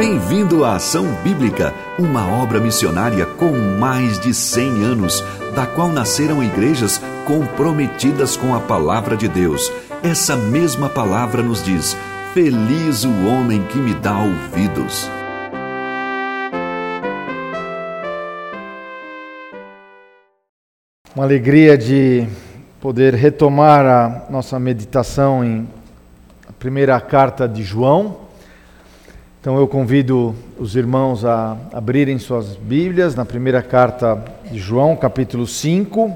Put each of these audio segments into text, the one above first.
Bem-vindo à Ação Bíblica, uma obra missionária com mais de 100 anos, da qual nasceram igrejas comprometidas com a palavra de Deus. Essa mesma palavra nos diz: Feliz o homem que me dá ouvidos. Uma alegria de poder retomar a nossa meditação em a primeira carta de João. Então eu convido os irmãos a abrirem suas Bíblias na primeira carta de João, capítulo 5.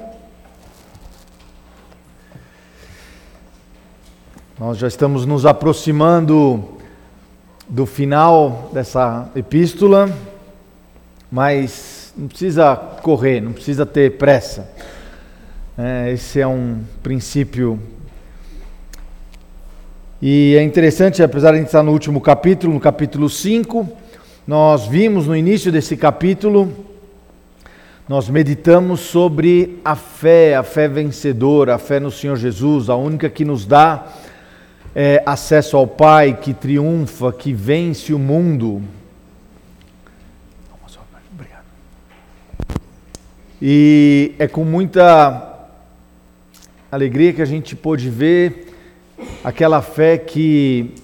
Nós já estamos nos aproximando do final dessa epístola, mas não precisa correr, não precisa ter pressa. É, esse é um princípio e é interessante, apesar de a gente estar no último capítulo, no capítulo 5, nós vimos no início desse capítulo, nós meditamos sobre a fé, a fé vencedora, a fé no Senhor Jesus, a única que nos dá é, acesso ao Pai, que triunfa, que vence o mundo. Obrigado. E é com muita alegria que a gente pôde ver aquela fé que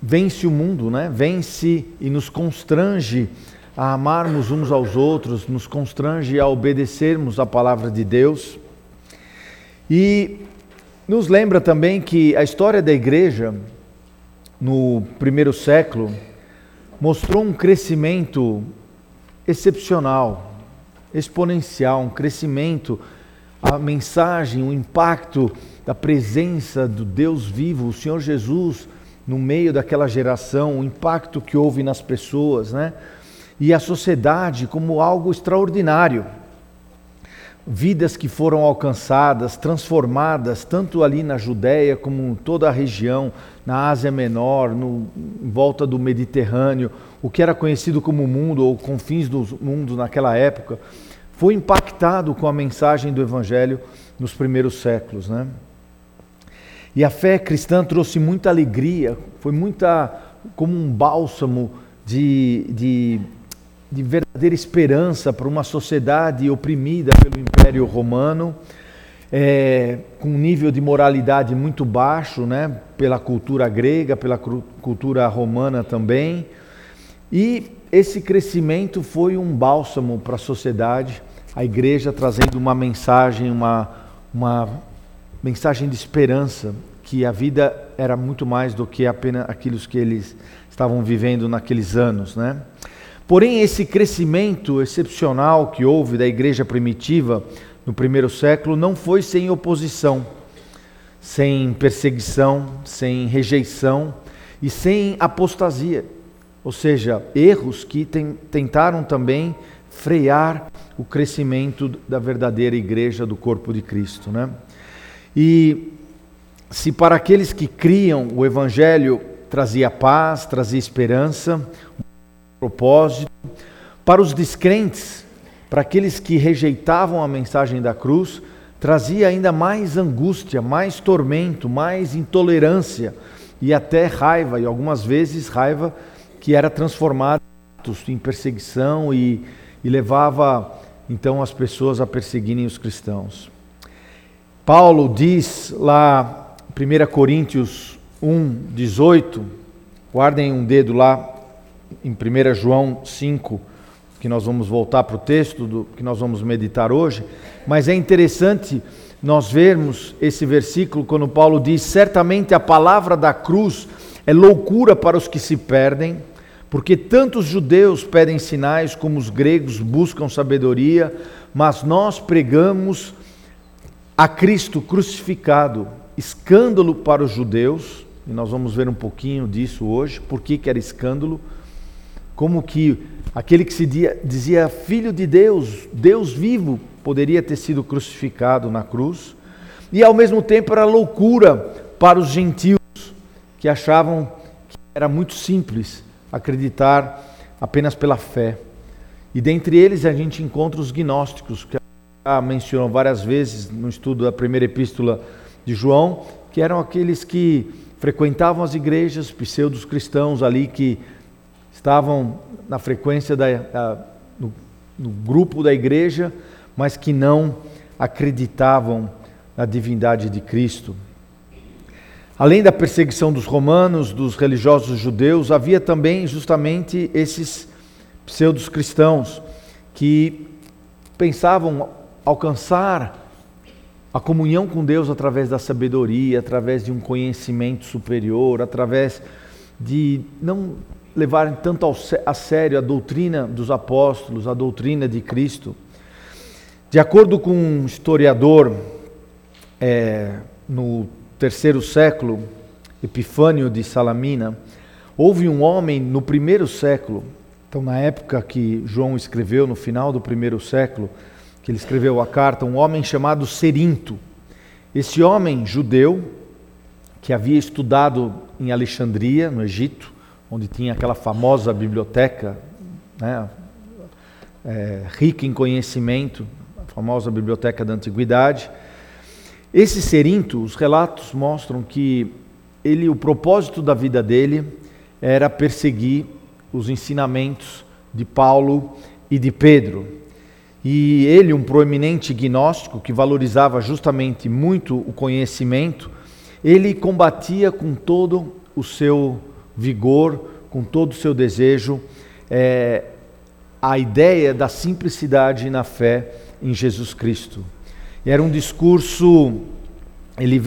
vence o mundo, né? Vence e nos constrange a amarmos uns aos outros, nos constrange a obedecermos a palavra de Deus. E nos lembra também que a história da igreja no primeiro século mostrou um crescimento excepcional, exponencial, um crescimento, a mensagem, o impacto da presença do Deus vivo, o Senhor Jesus, no meio daquela geração, o impacto que houve nas pessoas, né? E a sociedade como algo extraordinário. Vidas que foram alcançadas, transformadas, tanto ali na Judéia como em toda a região, na Ásia Menor, no, em volta do Mediterrâneo, o que era conhecido como mundo ou confins do mundo naquela época, foi impactado com a mensagem do Evangelho nos primeiros séculos, né? E a fé cristã trouxe muita alegria, foi muita como um bálsamo de, de, de verdadeira esperança para uma sociedade oprimida pelo Império Romano, é, com um nível de moralidade muito baixo, né, pela cultura grega, pela cultura romana também. E esse crescimento foi um bálsamo para a sociedade, a igreja trazendo uma mensagem, uma, uma mensagem de esperança, que a vida era muito mais do que apenas aquilo que eles estavam vivendo naqueles anos, né? Porém, esse crescimento excepcional que houve da igreja primitiva no primeiro século não foi sem oposição, sem perseguição, sem rejeição e sem apostasia, ou seja, erros que tem, tentaram também frear o crescimento da verdadeira igreja do corpo de Cristo, né? E se para aqueles que criam o Evangelho trazia paz, trazia esperança, um propósito, para os descrentes, para aqueles que rejeitavam a mensagem da cruz, trazia ainda mais angústia, mais tormento, mais intolerância e até raiva, e algumas vezes raiva que era transformada em perseguição e, e levava então as pessoas a perseguirem os cristãos. Paulo diz lá, 1 Coríntios 1, 18, guardem um dedo lá em 1 João 5, que nós vamos voltar para o texto do, que nós vamos meditar hoje, mas é interessante nós vermos esse versículo quando Paulo diz: Certamente a palavra da cruz é loucura para os que se perdem, porque tanto os judeus pedem sinais como os gregos buscam sabedoria, mas nós pregamos a Cristo crucificado, escândalo para os judeus, e nós vamos ver um pouquinho disso hoje, por que, era escândalo, como que aquele que se dizia filho de Deus, Deus vivo, poderia ter sido crucificado na cruz, e ao mesmo tempo era loucura para os gentios, que achavam que era muito simples acreditar apenas pela fé. E dentre eles a gente encontra os gnósticos, que já mencionou várias vezes no estudo da primeira epístola de João, que eram aqueles que frequentavam as igrejas, pseudos cristãos ali que estavam na frequência da, da no, no grupo da igreja, mas que não acreditavam na divindade de Cristo. Além da perseguição dos romanos, dos religiosos judeus, havia também justamente esses pseudos cristãos que pensavam alcançar a comunhão com Deus através da sabedoria, através de um conhecimento superior, através de não levarem tanto a sério a doutrina dos apóstolos, a doutrina de Cristo. De acordo com um historiador, é, no terceiro século, Epifânio de Salamina, houve um homem no primeiro século, então na época que João escreveu, no final do primeiro século, que ele escreveu a carta, um homem chamado Serinto. Esse homem judeu, que havia estudado em Alexandria, no Egito, onde tinha aquela famosa biblioteca, né, é, rica em conhecimento, a famosa biblioteca da antiguidade. Esse Serinto, os relatos mostram que ele, o propósito da vida dele era perseguir os ensinamentos de Paulo e de Pedro. E ele, um proeminente gnóstico que valorizava justamente muito o conhecimento, ele combatia com todo o seu vigor, com todo o seu desejo, é, a ideia da simplicidade na fé em Jesus Cristo. Era um discurso, ele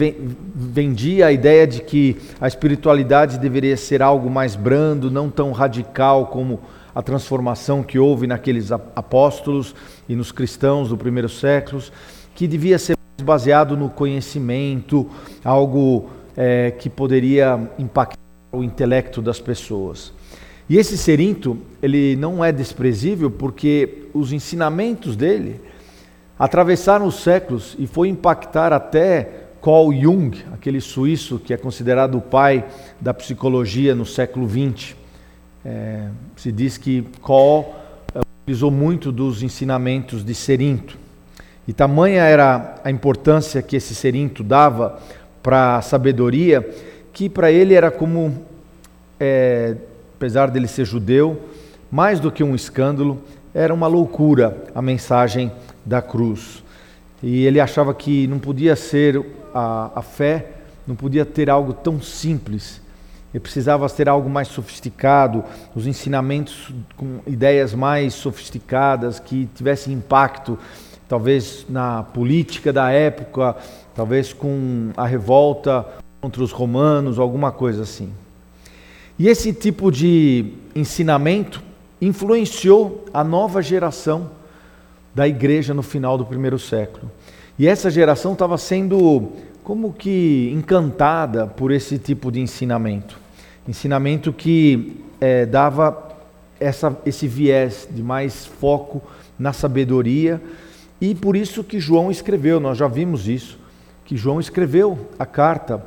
vendia a ideia de que a espiritualidade deveria ser algo mais brando, não tão radical como a transformação que houve naqueles apóstolos e nos cristãos do primeiro século, que devia ser baseado no conhecimento, algo é, que poderia impactar o intelecto das pessoas. E esse Serinto, ele não é desprezível porque os ensinamentos dele atravessaram os séculos e foi impactar até Carl Jung, aquele suíço que é considerado o pai da psicologia no século XX. É, se diz que Carl é, utilizou muito dos ensinamentos de Serinto. E tamanha era a importância que esse Serinto dava para a sabedoria, que para ele era como, é, apesar dele ser judeu, mais do que um escândalo, era uma loucura a mensagem da cruz. E ele achava que não podia ser a, a fé, não podia ter algo tão simples. Ele precisava ter algo mais sofisticado, os ensinamentos com ideias mais sofisticadas, que tivessem impacto, talvez na política da época, talvez com a revolta contra os romanos, alguma coisa assim. E esse tipo de ensinamento influenciou a nova geração da igreja no final do primeiro século. E essa geração estava sendo como que encantada por esse tipo de ensinamento. Ensinamento que é, dava essa, esse viés de mais foco na sabedoria, e por isso que João escreveu, nós já vimos isso, que João escreveu a carta,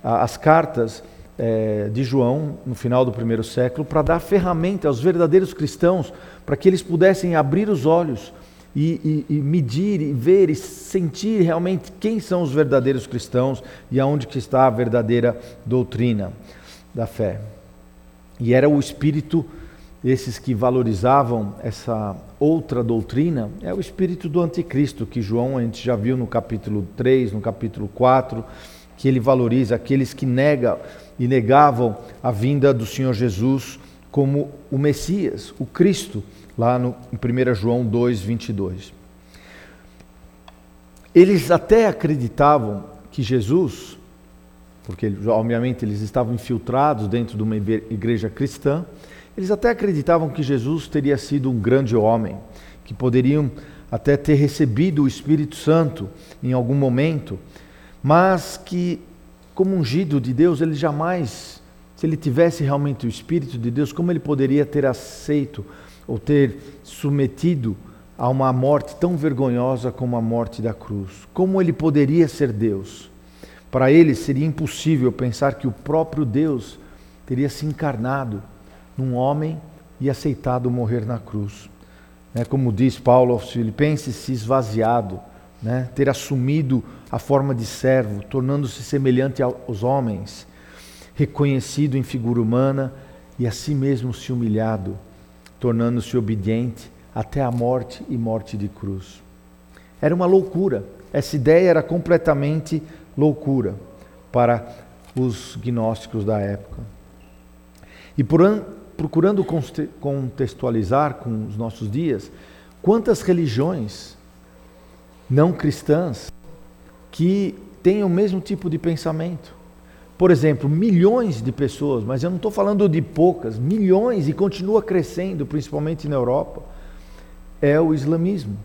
as cartas é, de João no final do primeiro século, para dar ferramenta aos verdadeiros cristãos, para que eles pudessem abrir os olhos e, e, e, medir, e ver e sentir realmente quem são os verdadeiros cristãos e aonde que está a verdadeira doutrina da fé. E era o espírito esses que valorizavam essa outra doutrina, é o espírito do anticristo, que João a gente já viu no capítulo 3, no capítulo 4, que ele valoriza aqueles que negam e negavam a vinda do Senhor Jesus como o Messias, o Cristo, lá no, em 1 João 2, 22. Eles até acreditavam que Jesus, porque obviamente eles estavam infiltrados dentro de uma igreja cristã, eles até acreditavam que Jesus teria sido um grande homem, que poderiam até ter recebido o Espírito Santo em algum momento, mas que, como ungido de Deus, ele jamais, se ele tivesse realmente o Espírito de Deus, como ele poderia ter aceito ou ter submetido a uma morte tão vergonhosa como a morte da cruz? Como ele poderia ser Deus? Para ele seria impossível pensar que o próprio Deus teria se encarnado num homem e aceitado morrer na cruz. Né? Como diz Paulo aos Filipenses, se esvaziado, né? ter assumido a forma de servo, tornando-se semelhante aos homens, reconhecido em figura humana e a si mesmo se humilhado, tornando-se obediente até a morte e morte de cruz. Era uma loucura. Essa ideia era completamente loucura para os gnósticos da época. E procurando contextualizar com os nossos dias, quantas religiões não cristãs que têm o mesmo tipo de pensamento? Por exemplo, milhões de pessoas, mas eu não estou falando de poucas, milhões e continua crescendo, principalmente na Europa, é o islamismo.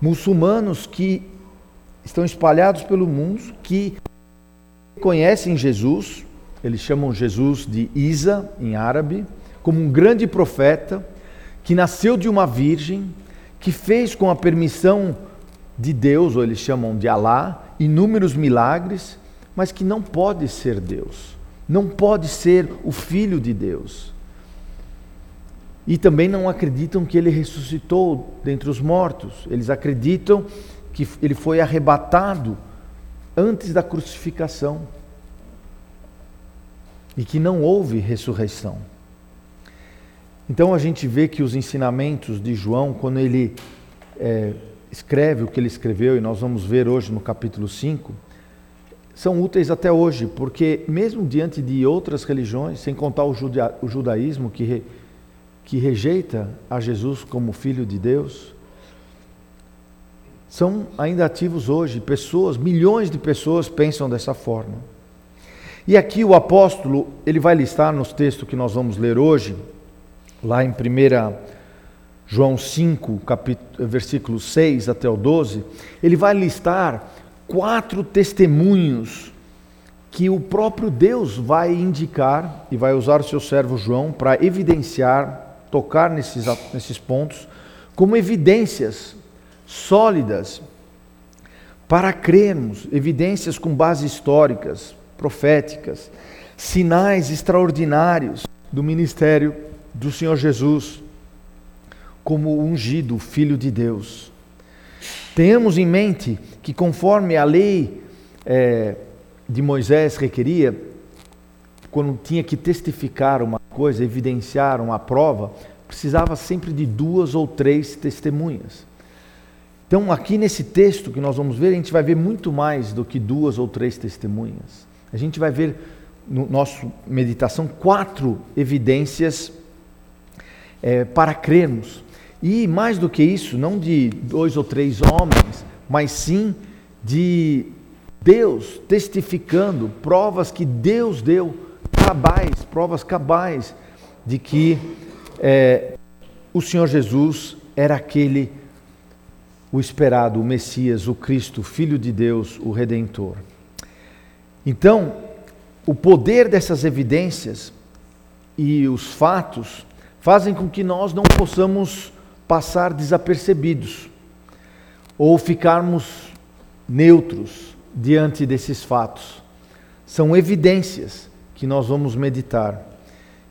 Muçulmanos que estão espalhados pelo mundo, que conhecem Jesus, eles chamam Jesus de Isa em árabe, como um grande profeta que nasceu de uma virgem, que fez com a permissão de Deus, ou eles chamam de Alá, inúmeros milagres, mas que não pode ser Deus, não pode ser o Filho de Deus. E também não acreditam que ele ressuscitou dentre os mortos, eles acreditam que ele foi arrebatado antes da crucificação e que não houve ressurreição. Então a gente vê que os ensinamentos de João, quando ele é, escreve o que ele escreveu, e nós vamos ver hoje no capítulo 5, são úteis até hoje, porque mesmo diante de outras religiões, sem contar o, juda, o judaísmo que, re, que rejeita a Jesus como Filho de Deus, são ainda ativos hoje. Pessoas, milhões de pessoas pensam dessa forma. E aqui o apóstolo, ele vai listar nos textos que nós vamos ler hoje, lá em 1 João 5, capítulo, versículo 6 até o 12, ele vai listar quatro testemunhos que o próprio Deus vai indicar e vai usar o seu servo João para evidenciar, tocar nesses, nesses pontos, como evidências sólidas para crermos, evidências com bases históricas, proféticas, sinais extraordinários do ministério do Senhor Jesus como ungido Filho de Deus. Tenhamos em mente que, conforme a lei é, de Moisés requeria, quando tinha que testificar uma coisa, evidenciar uma prova, precisava sempre de duas ou três testemunhas. Então, aqui nesse texto que nós vamos ver, a gente vai ver muito mais do que duas ou três testemunhas. A gente vai ver no nosso meditação quatro evidências é, para crermos. E mais do que isso, não de dois ou três homens, mas sim de Deus testificando provas que Deus deu, cabais, provas cabais de que é, o Senhor Jesus era aquele o esperado, o Messias, o Cristo, Filho de Deus, o Redentor. Então, o poder dessas evidências e os fatos fazem com que nós não possamos passar desapercebidos ou ficarmos neutros diante desses fatos. São evidências que nós vamos meditar.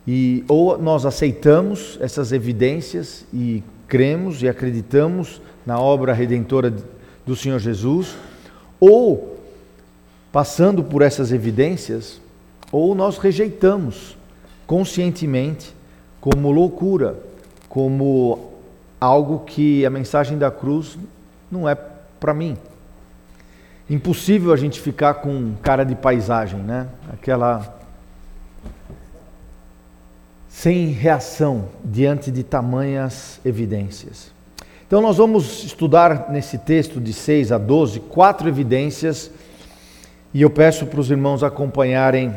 E ou nós aceitamos essas evidências e cremos e acreditamos na obra redentora do Senhor Jesus, ou passando por essas evidências, ou nós rejeitamos conscientemente como loucura, como algo que a mensagem da cruz não é para mim. Impossível a gente ficar com cara de paisagem, né? Aquela sem reação diante de tamanhas evidências. Então, nós vamos estudar nesse texto de 6 a 12 quatro evidências e eu peço para os irmãos acompanharem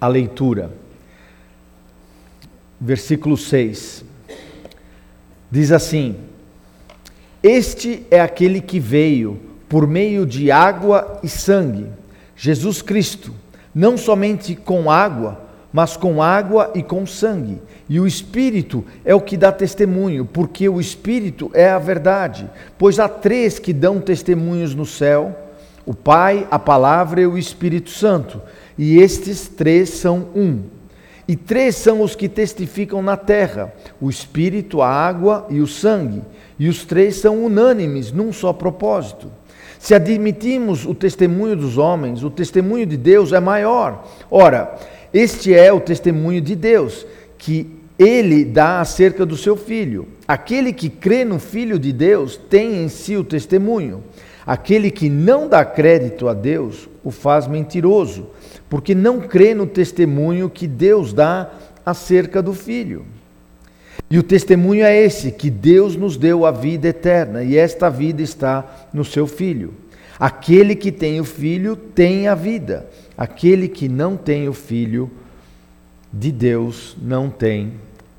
a leitura. Versículo 6 diz assim: Este é aquele que veio por meio de água e sangue, Jesus Cristo, não somente com água, mas com água e com sangue. E o Espírito é o que dá testemunho, porque o Espírito é a verdade. Pois há três que dão testemunhos no céu: o Pai, a Palavra e o Espírito Santo. E estes três são um. E três são os que testificam na terra: o Espírito, a água e o sangue. E os três são unânimes num só propósito. Se admitimos o testemunho dos homens, o testemunho de Deus é maior. Ora, este é o testemunho de Deus, que ele dá acerca do seu filho. Aquele que crê no Filho de Deus tem em si o testemunho. Aquele que não dá crédito a Deus o faz mentiroso, porque não crê no testemunho que Deus dá acerca do Filho. E o testemunho é esse: que Deus nos deu a vida eterna, e esta vida está no seu Filho. Aquele que tem o Filho tem a vida, aquele que não tem o Filho de Deus não tem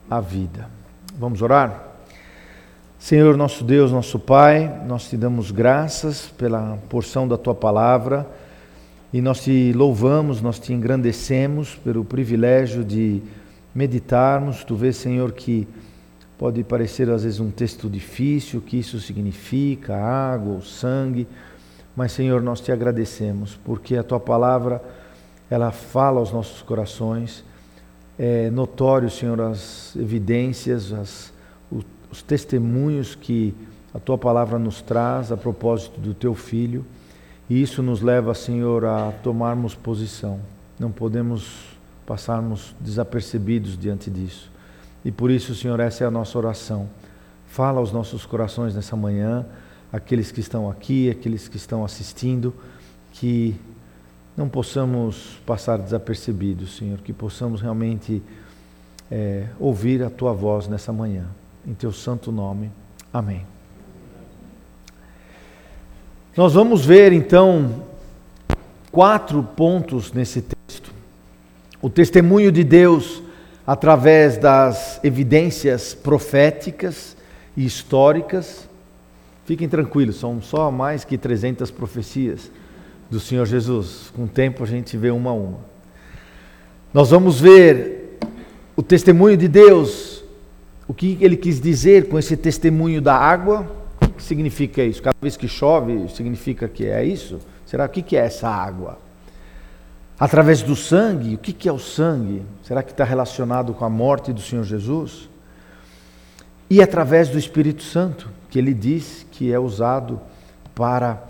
a vida. Vamos orar? Senhor, nosso Deus, nosso Pai, nós te damos graças pela porção da tua palavra e nós te louvamos, nós te engrandecemos pelo privilégio de meditarmos. Tu vês, Senhor, que pode parecer às vezes um texto difícil, o que isso significa, água ou sangue, mas, Senhor, nós te agradecemos porque a tua palavra ela fala aos nossos corações. É notório, Senhor, as evidências, as os testemunhos que a tua palavra nos traz a propósito do teu filho, e isso nos leva, Senhor, a tomarmos posição. Não podemos passarmos desapercebidos diante disso. E por isso, Senhor, essa é a nossa oração. Fala aos nossos corações nessa manhã, aqueles que estão aqui, aqueles que estão assistindo, que não possamos passar desapercebidos, Senhor, que possamos realmente é, ouvir a tua voz nessa manhã em teu santo nome. Amém. Nós vamos ver então quatro pontos nesse texto. O testemunho de Deus através das evidências proféticas e históricas. Fiquem tranquilos, são só mais que 300 profecias do Senhor Jesus. Com o tempo a gente vê uma a uma. Nós vamos ver o testemunho de Deus o que ele quis dizer com esse testemunho da água? Que significa isso? Cada vez que chove, significa que é isso? Será o que é essa água? Através do sangue, o que é o sangue? Será que está relacionado com a morte do Senhor Jesus? E através do Espírito Santo, que ele diz que é usado para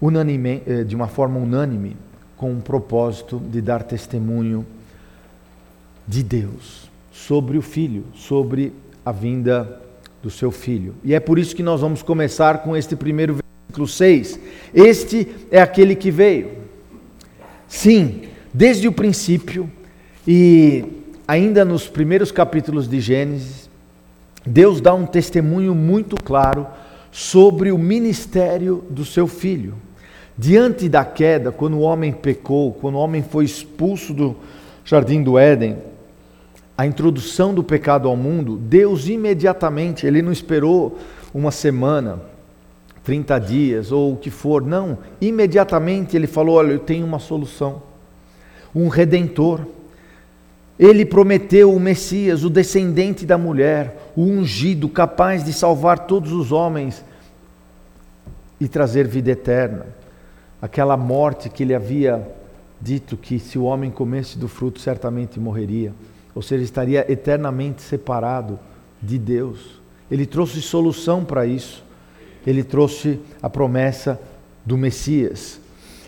unanime, eh, de uma forma unânime, com o propósito de dar testemunho de Deus sobre o filho, sobre a vinda do seu filho. E é por isso que nós vamos começar com este primeiro versículo 6. Este é aquele que veio. Sim, desde o princípio e ainda nos primeiros capítulos de Gênesis, Deus dá um testemunho muito claro sobre o ministério do seu filho. Diante da queda, quando o homem pecou, quando o homem foi expulso do jardim do Éden, a introdução do pecado ao mundo, Deus imediatamente, ele não esperou uma semana, 30 dias ou o que for, não, imediatamente ele falou: Olha, eu tenho uma solução, um redentor. Ele prometeu o Messias, o descendente da mulher, o ungido, capaz de salvar todos os homens e trazer vida eterna. Aquela morte que ele havia dito que se o homem comesse do fruto certamente morreria ou seja, estaria eternamente separado de Deus. Ele trouxe solução para isso. Ele trouxe a promessa do Messias.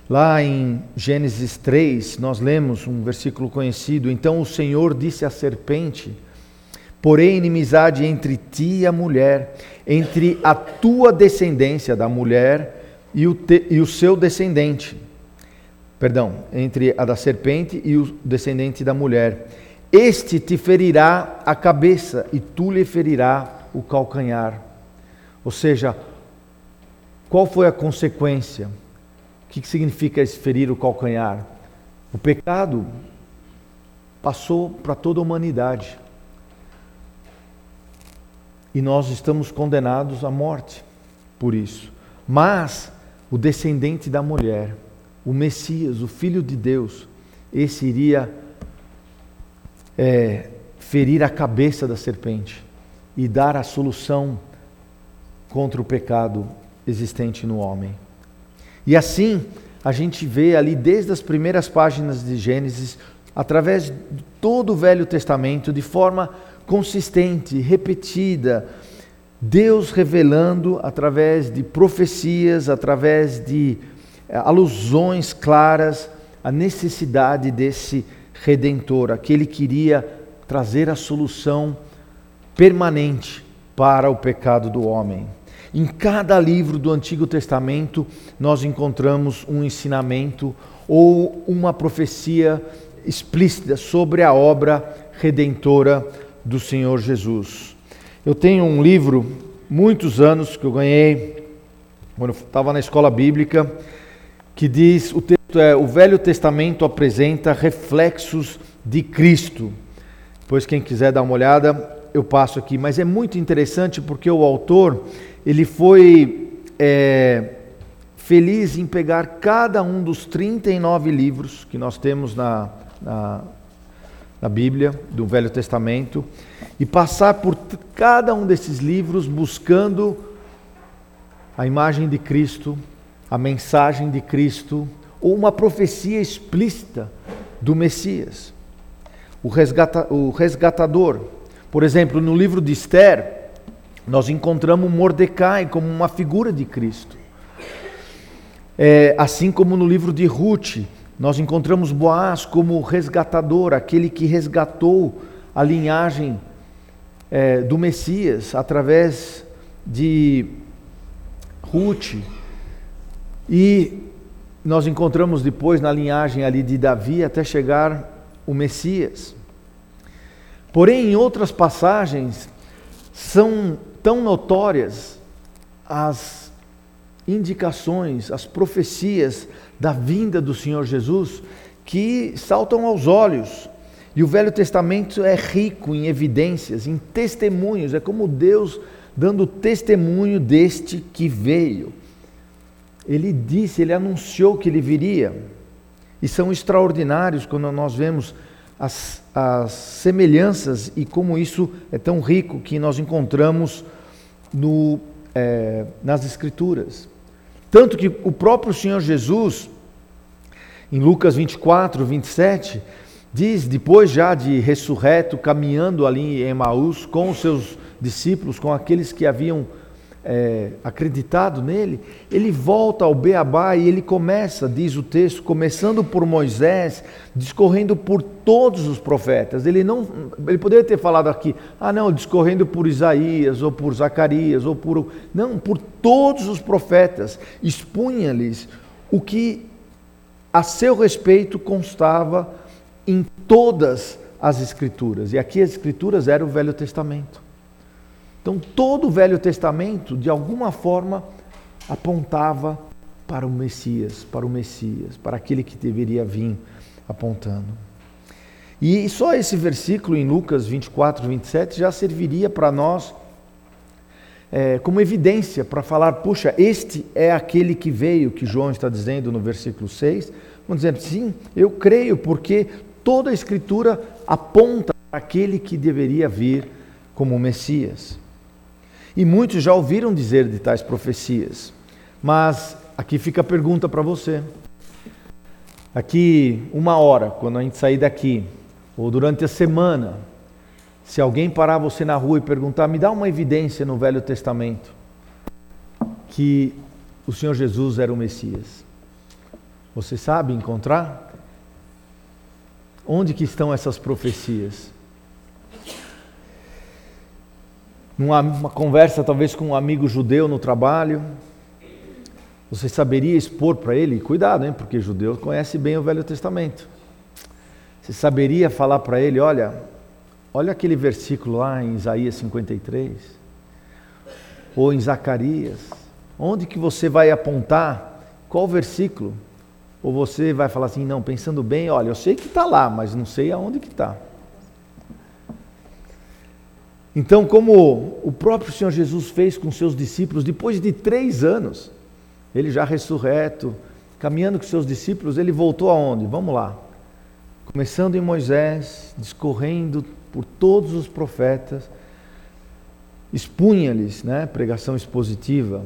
Lá em Gênesis 3, nós lemos um versículo conhecido. Então o Senhor disse à serpente: Porém, inimizade entre ti e a mulher, entre a tua descendência da mulher e o, te, e o seu descendente. Perdão, entre a da serpente e o descendente da mulher este te ferirá a cabeça e tu lhe ferirá o calcanhar. Ou seja, qual foi a consequência? O que significa ferir o calcanhar? O pecado passou para toda a humanidade. E nós estamos condenados à morte por isso. Mas o descendente da mulher, o Messias, o Filho de Deus, esse iria é, ferir a cabeça da serpente e dar a solução contra o pecado existente no homem. E assim, a gente vê ali desde as primeiras páginas de Gênesis, através de todo o Velho Testamento, de forma consistente, repetida, Deus revelando através de profecias, através de é, alusões claras, a necessidade desse redentor, aquele que iria trazer a solução permanente para o pecado do homem. Em cada livro do Antigo Testamento, nós encontramos um ensinamento ou uma profecia explícita sobre a obra redentora do Senhor Jesus. Eu tenho um livro, muitos anos, que eu ganhei quando eu estava na escola bíblica, que diz: o texto é O Velho Testamento apresenta reflexos de Cristo. Depois, quem quiser dar uma olhada, eu passo aqui. Mas é muito interessante porque o autor ele foi é, feliz em pegar cada um dos 39 livros que nós temos na, na, na Bíblia, do Velho Testamento, e passar por cada um desses livros buscando a imagem de Cristo, a mensagem de Cristo, ou uma profecia explícita do Messias. O, resgata, o resgatador. Por exemplo, no livro de Esther, nós encontramos Mordecai como uma figura de Cristo. É, assim como no livro de Ruth, nós encontramos Boaz como resgatador, aquele que resgatou a linhagem é, do Messias através de Ruth. E nós encontramos depois na linhagem ali de Davi até chegar o Messias. Porém, em outras passagens, são tão notórias as indicações, as profecias da vinda do Senhor Jesus que saltam aos olhos. E o Velho Testamento é rico em evidências, em testemunhos, é como Deus dando testemunho deste que veio. Ele disse, ele anunciou que ele viria. E são extraordinários quando nós vemos as, as semelhanças e como isso é tão rico que nós encontramos no, é, nas Escrituras. Tanto que o próprio Senhor Jesus, em Lucas 24, 27, diz, depois já de ressurreto, caminhando ali em Emaús com os seus discípulos, com aqueles que haviam é, acreditado nele, ele volta ao Beabá e ele começa, diz o texto, começando por Moisés, discorrendo por todos os profetas. Ele não, ele poderia ter falado aqui, ah não, discorrendo por Isaías ou por Zacarias ou por não, por todos os profetas, expunha-lhes o que a seu respeito constava em todas as escrituras. E aqui as escrituras eram o Velho Testamento. Então, todo o Velho Testamento, de alguma forma, apontava para o Messias, para o Messias, para aquele que deveria vir apontando. E só esse versículo em Lucas 24, 27 já serviria para nós é, como evidência para falar: puxa, este é aquele que veio, que João está dizendo no versículo 6. Vamos dizer, sim, eu creio, porque toda a Escritura aponta para aquele que deveria vir como Messias. E muitos já ouviram dizer de tais profecias. Mas aqui fica a pergunta para você. Aqui, uma hora, quando a gente sair daqui, ou durante a semana, se alguém parar você na rua e perguntar, me dá uma evidência no Velho Testamento que o Senhor Jesus era o Messias. Você sabe encontrar? Onde que estão essas profecias? Numa conversa talvez com um amigo judeu no trabalho, você saberia expor para ele, cuidado, hein, porque judeu conhece bem o Velho Testamento. Você saberia falar para ele, olha, olha aquele versículo lá em Isaías 53, ou em Zacarias, onde que você vai apontar qual versículo? Ou você vai falar assim, não, pensando bem, olha, eu sei que está lá, mas não sei aonde que está. Então, como o próprio Senhor Jesus fez com seus discípulos, depois de três anos, ele já ressurreto, caminhando com seus discípulos, ele voltou aonde? Vamos lá. Começando em Moisés, discorrendo por todos os profetas, expunha-lhes, né, pregação expositiva,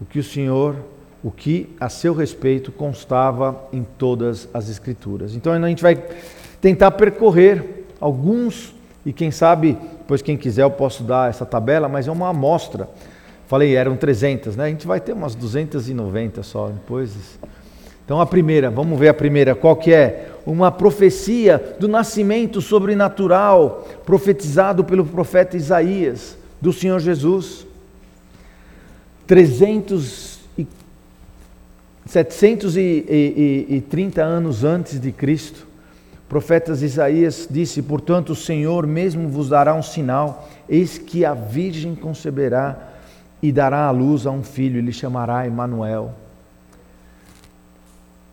o que o Senhor, o que a seu respeito constava em todas as Escrituras. Então a gente vai tentar percorrer alguns e quem sabe depois, quem quiser, eu posso dar essa tabela, mas é uma amostra. Falei, eram 300, né? A gente vai ter umas 290 só depois. Então a primeira, vamos ver a primeira, qual que é? Uma profecia do nascimento sobrenatural profetizado pelo profeta Isaías do Senhor Jesus. 300 e 730 anos antes de Cristo, o profeta Isaías disse: "Portanto, o Senhor mesmo vos dará um sinal, eis que a virgem conceberá e dará à luz a um filho, e lhe chamará Emanuel."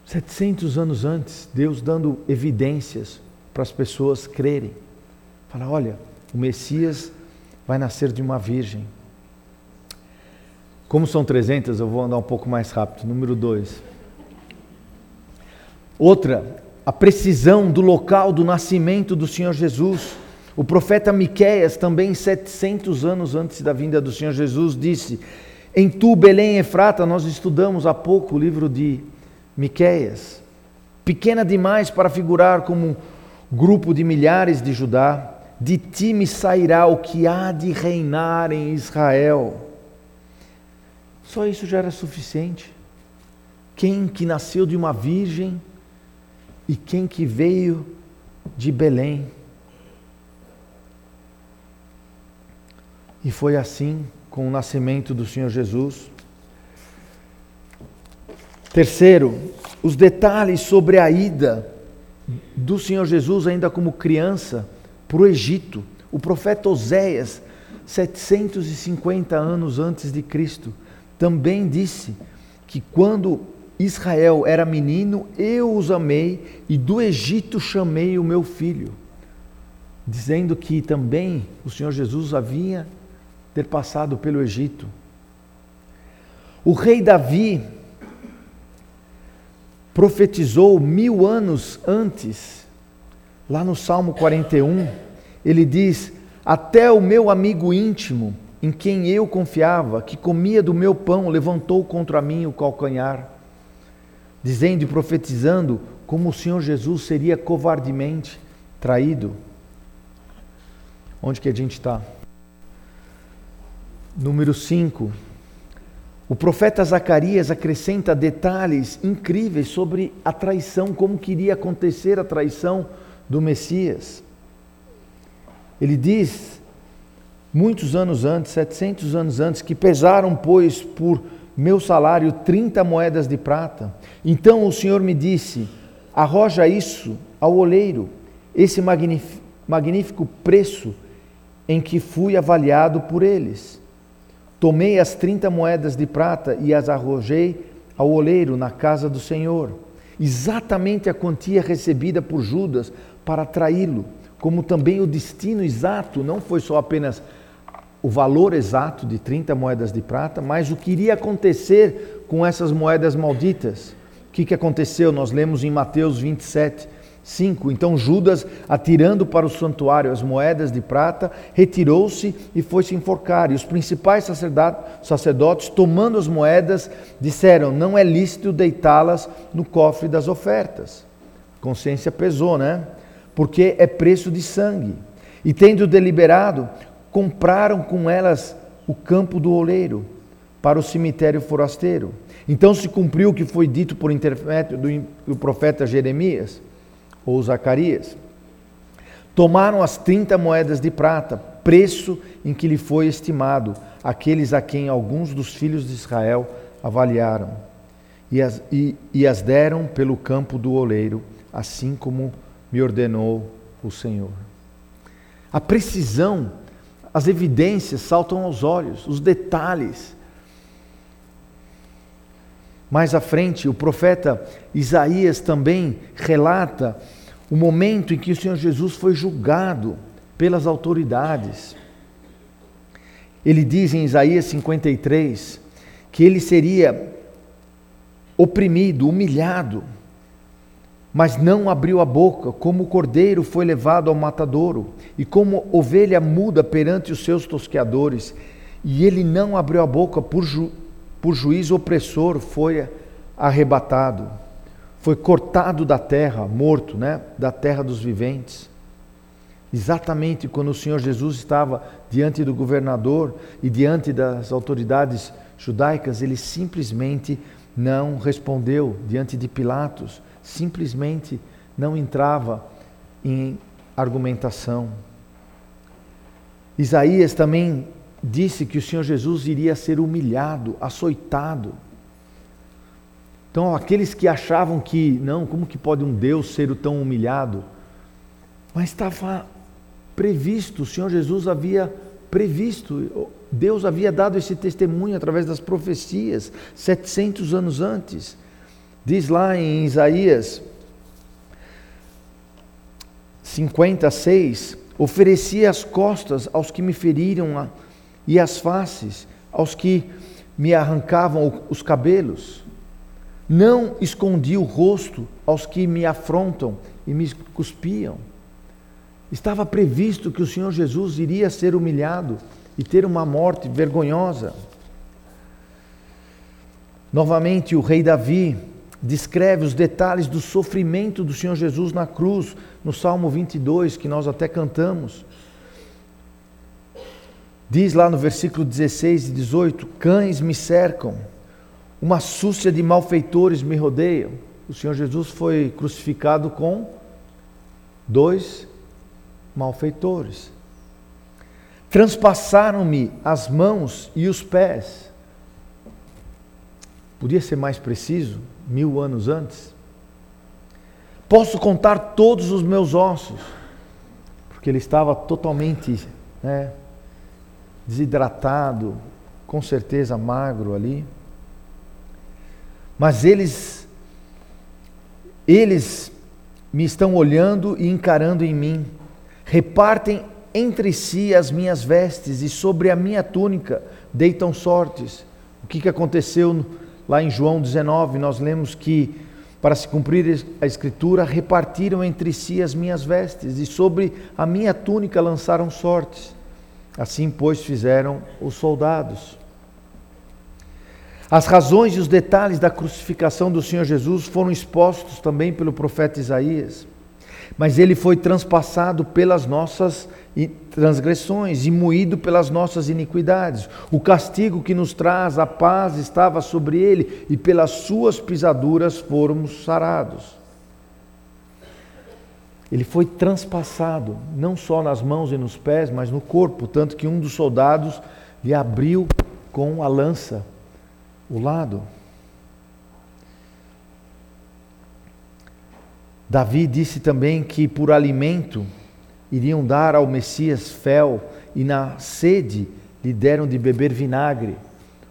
700 anos antes, Deus dando evidências para as pessoas crerem. Fala, olha, o Messias vai nascer de uma virgem. Como são 300, eu vou andar um pouco mais rápido. Número 2. Outra, a precisão do local do nascimento do Senhor Jesus. O profeta Miqueias, também 700 anos antes da vinda do Senhor Jesus, disse: Em tu, Belém Efrata, nós estudamos há pouco o livro de Miqueias, pequena demais para figurar como grupo de milhares de Judá, de ti me sairá o que há de reinar em Israel. Só isso já era suficiente. Quem que nasceu de uma virgem e quem que veio de Belém. E foi assim com o nascimento do Senhor Jesus. Terceiro, os detalhes sobre a ida do Senhor Jesus, ainda como criança, para o Egito. O profeta Oséias, 750 anos antes de Cristo, também disse que quando Israel era menino, eu os amei e do Egito chamei o meu filho. Dizendo que também o Senhor Jesus havia ter passado pelo Egito. O rei Davi profetizou mil anos antes, lá no Salmo 41, ele diz: Até o meu amigo íntimo, em quem eu confiava, que comia do meu pão, levantou contra mim o calcanhar, dizendo e profetizando como o Senhor Jesus seria covardemente traído. Onde que a gente está? Número 5. O profeta Zacarias acrescenta detalhes incríveis sobre a traição, como queria acontecer a traição do Messias. Ele diz, muitos anos antes, 700 anos antes, que pesaram, pois, por meu salário 30 moedas de prata. Então o Senhor me disse: arroja isso ao oleiro, esse magnífico preço em que fui avaliado por eles. Tomei as trinta moedas de prata e as arrojei ao oleiro na casa do Senhor, exatamente a quantia recebida por Judas para traí-lo, como também o destino exato, não foi só apenas o valor exato de 30 moedas de prata, mas o que iria acontecer com essas moedas malditas. O que, que aconteceu? Nós lemos em Mateus 27, 5. Então Judas, atirando para o santuário as moedas de prata, retirou-se e foi se enforcar. E os principais sacerdotes, tomando as moedas, disseram: Não é lícito deitá-las no cofre das ofertas. consciência pesou, né? Porque é preço de sangue. E tendo deliberado, compraram com elas o campo do oleiro para o cemitério forasteiro. Então se cumpriu o que foi dito por intermédio do profeta Jeremias ou Zacarias. Tomaram as 30 moedas de prata, preço em que lhe foi estimado, aqueles a quem alguns dos filhos de Israel avaliaram, e as, e, e as deram pelo campo do oleiro, assim como me ordenou o Senhor. A precisão, as evidências saltam aos olhos, os detalhes. Mais à frente, o profeta Isaías também relata o momento em que o Senhor Jesus foi julgado pelas autoridades. Ele diz em Isaías 53 que ele seria oprimido, humilhado, mas não abriu a boca, como o cordeiro foi levado ao matadouro, e como ovelha muda perante os seus tosqueadores, e ele não abriu a boca por, ju por juízo opressor foi arrebatado, foi cortado da terra, morto, né? Da terra dos viventes. Exatamente quando o Senhor Jesus estava diante do governador e diante das autoridades judaicas, ele simplesmente não respondeu diante de Pilatos, simplesmente não entrava em argumentação. Isaías também disse que o Senhor Jesus iria ser humilhado, açoitado. Então, aqueles que achavam que, não, como que pode um Deus ser tão humilhado? Mas estava previsto, o Senhor Jesus havia previsto, Deus havia dado esse testemunho através das profecias, 700 anos antes. Diz lá em Isaías 56, ofereci as costas aos que me feriram e as faces aos que me arrancavam os cabelos. Não escondi o rosto aos que me afrontam e me cuspiam. Estava previsto que o Senhor Jesus iria ser humilhado e ter uma morte vergonhosa. Novamente, o rei Davi descreve os detalhes do sofrimento do Senhor Jesus na cruz, no Salmo 22, que nós até cantamos. Diz lá no versículo 16 e 18: Cães me cercam, uma súcia de malfeitores me rodeiam. O Senhor Jesus foi crucificado com dois malfeitores. Transpassaram-me as mãos e os pés. Podia ser mais preciso? mil anos antes. Posso contar todos os meus ossos, porque ele estava totalmente né, desidratado, com certeza magro ali. Mas eles, eles me estão olhando e encarando em mim, repartem entre si as minhas vestes e sobre a minha túnica deitam sortes. O que, que aconteceu Lá em João 19, nós lemos que, para se cumprir a Escritura, repartiram entre si as minhas vestes e sobre a minha túnica lançaram sortes. Assim, pois, fizeram os soldados. As razões e os detalhes da crucificação do Senhor Jesus foram expostos também pelo profeta Isaías mas ele foi transpassado pelas nossas transgressões e moído pelas nossas iniquidades. O castigo que nos traz a paz estava sobre ele, e pelas suas pisaduras fomos sarados. Ele foi transpassado, não só nas mãos e nos pés, mas no corpo, tanto que um dos soldados lhe abriu com a lança o lado. Davi disse também que por alimento iriam dar ao Messias fel e na sede lhe deram de beber vinagre.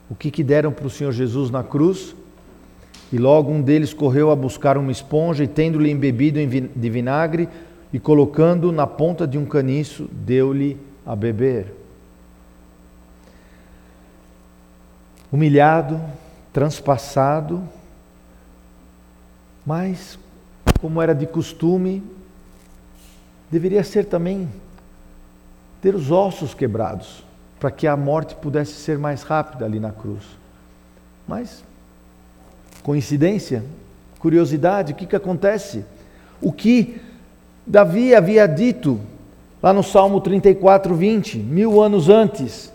O que, que deram para o Senhor Jesus na cruz? E logo um deles correu a buscar uma esponja e, tendo-lhe embebido de vinagre e colocando na ponta de um caniço, deu-lhe a beber. Humilhado, transpassado, mas como era de costume, deveria ser também ter os ossos quebrados, para que a morte pudesse ser mais rápida ali na cruz. Mas, coincidência, curiosidade, o que, que acontece? O que Davi havia dito lá no Salmo 34, 20, mil anos antes: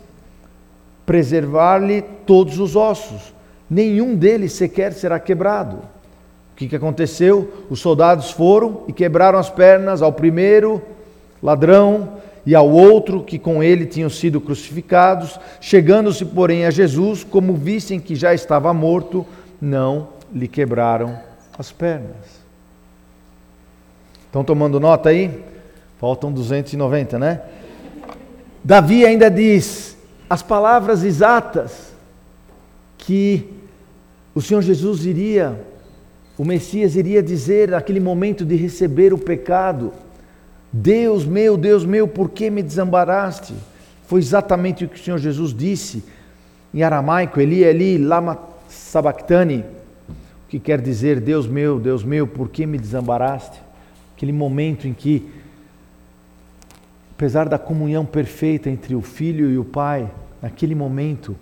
preservar-lhe todos os ossos, nenhum deles sequer será quebrado. O que, que aconteceu? Os soldados foram e quebraram as pernas ao primeiro ladrão e ao outro que com ele tinham sido crucificados. Chegando-se, porém, a Jesus, como vissem que já estava morto, não lhe quebraram as pernas. Estão tomando nota aí? Faltam 290, né? Davi ainda diz as palavras exatas que o Senhor Jesus iria o Messias iria dizer naquele momento de receber o pecado: Deus meu, Deus meu, por que me desambaraste? Foi exatamente o que o Senhor Jesus disse em aramaico: Eli, Eli, lama sabachthani, que quer dizer: Deus meu, Deus meu, por que me desambaraste? Aquele momento em que, apesar da comunhão perfeita entre o filho e o pai, naquele momento,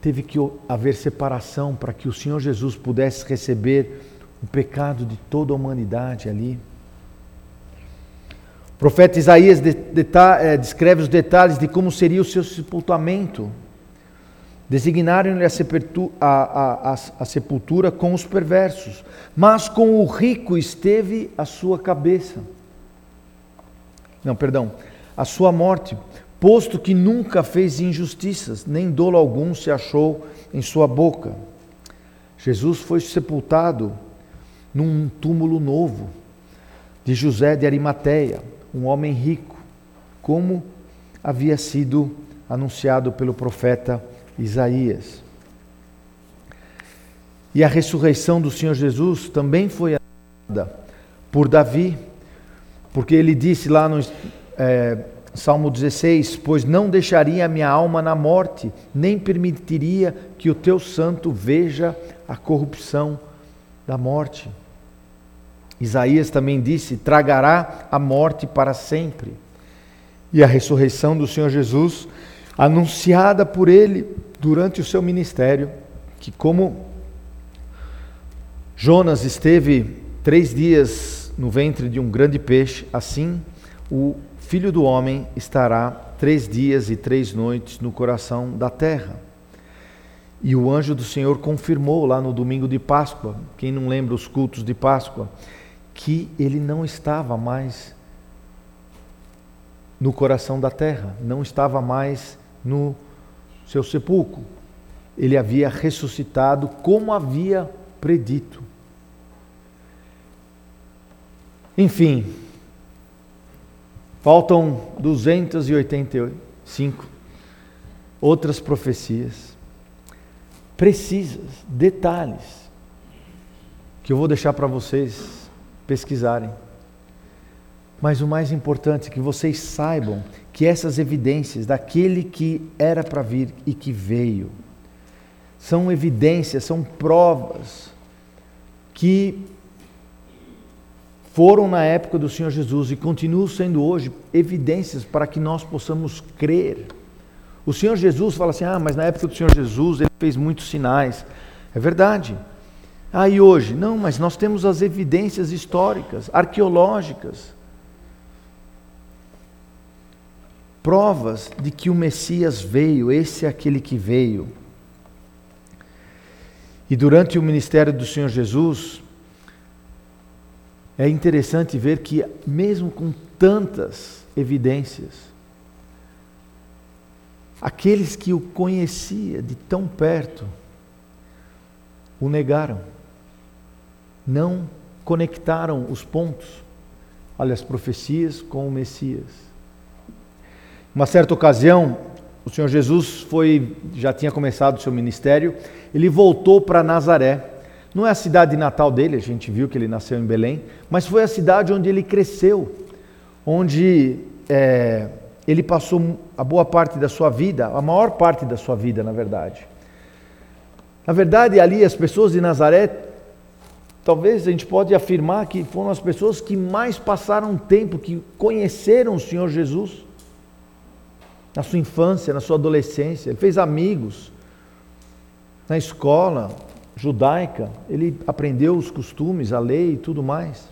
teve que haver separação para que o Senhor Jesus pudesse receber o pecado de toda a humanidade ali. O profeta Isaías é, descreve os detalhes de como seria o seu sepultamento. Designaram-lhe a, a, a, a sepultura com os perversos, mas com o rico esteve a sua cabeça. Não, perdão, a sua morte, posto que nunca fez injustiças, nem dolo algum se achou em sua boca. Jesus foi sepultado num túmulo novo de José de Arimateia, um homem rico, como havia sido anunciado pelo profeta Isaías. E a ressurreição do Senhor Jesus também foi anunciada por Davi, porque ele disse lá no é, Salmo 16: Pois não deixaria a minha alma na morte, nem permitiria que o teu santo veja a corrupção da morte. Isaías também disse: Tragará a morte para sempre. E a ressurreição do Senhor Jesus, anunciada por ele durante o seu ministério, que como Jonas esteve três dias no ventre de um grande peixe, assim o Filho do Homem estará três dias e três noites no coração da terra. E o anjo do Senhor confirmou lá no domingo de Páscoa, quem não lembra os cultos de Páscoa, que ele não estava mais no coração da terra, não estava mais no seu sepulcro. Ele havia ressuscitado como havia predito. Enfim, faltam 285 outras profecias precisas, detalhes, que eu vou deixar para vocês pesquisarem. Mas o mais importante é que vocês saibam que essas evidências daquele que era para vir e que veio, são evidências, são provas que foram na época do Senhor Jesus e continuam sendo hoje evidências para que nós possamos crer. O Senhor Jesus fala assim: ah, mas na época do Senhor Jesus ele fez muitos sinais. É verdade. Ah, e hoje? Não, mas nós temos as evidências históricas, arqueológicas, provas de que o Messias veio, esse é aquele que veio. E durante o ministério do Senhor Jesus, é interessante ver que, mesmo com tantas evidências, aqueles que o conhecia de tão perto o negaram, não conectaram os pontos, olha, as profecias com o Messias. Uma certa ocasião, o Senhor Jesus foi, já tinha começado o seu ministério, ele voltou para Nazaré. Não é a cidade natal dele, a gente viu que ele nasceu em Belém, mas foi a cidade onde ele cresceu, onde é, ele passou a boa parte da sua vida, a maior parte da sua vida, na verdade. Na verdade, ali as pessoas de Nazaré, talvez a gente pode afirmar que foram as pessoas que mais passaram tempo, que conheceram o Senhor Jesus na sua infância, na sua adolescência, ele fez amigos na escola judaica, ele aprendeu os costumes, a lei e tudo mais.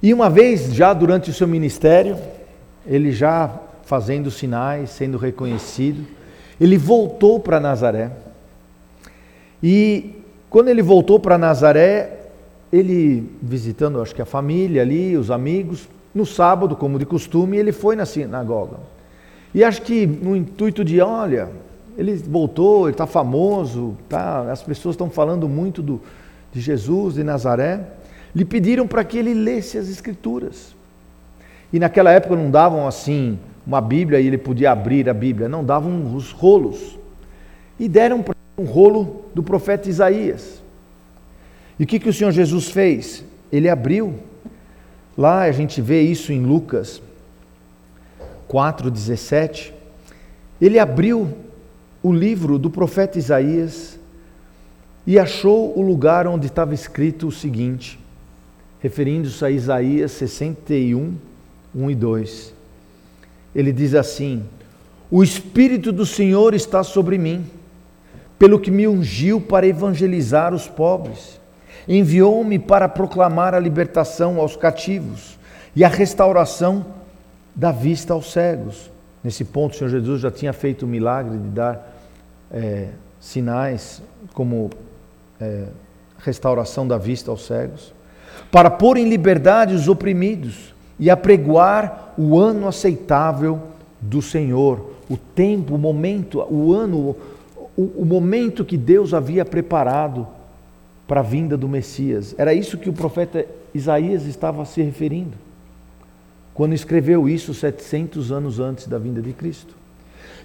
E uma vez, já durante o seu ministério, ele já fazendo sinais, sendo reconhecido, ele voltou para Nazaré. E quando ele voltou para Nazaré, ele visitando, acho que a família ali, os amigos, no sábado, como de costume, ele foi na sinagoga. E acho que no intuito de, olha, ele voltou, ele está famoso, tá, as pessoas estão falando muito do, de Jesus de Nazaré, lhe pediram para que ele lesse as Escrituras. E naquela época não davam assim uma Bíblia e ele podia abrir a Bíblia, não, davam os rolos. E deram para um rolo do profeta Isaías. E o que, que o Senhor Jesus fez? Ele abriu Lá a gente vê isso em Lucas 4,17. Ele abriu o livro do profeta Isaías e achou o lugar onde estava escrito o seguinte, referindo-se a Isaías 61, 1 e 2. Ele diz assim: O Espírito do Senhor está sobre mim, pelo que me ungiu para evangelizar os pobres enviou-me para proclamar a libertação aos cativos e a restauração da vista aos cegos, Nesse ponto, o Senhor Jesus já tinha feito o milagre de dar é, sinais como é, restauração da vista aos cegos, para pôr em liberdade os oprimidos e apregoar o ano aceitável do Senhor, o tempo, o momento, o ano, o, o momento que Deus havia preparado para a vinda do Messias. Era isso que o profeta Isaías estava se referindo, quando escreveu isso 700 anos antes da vinda de Cristo.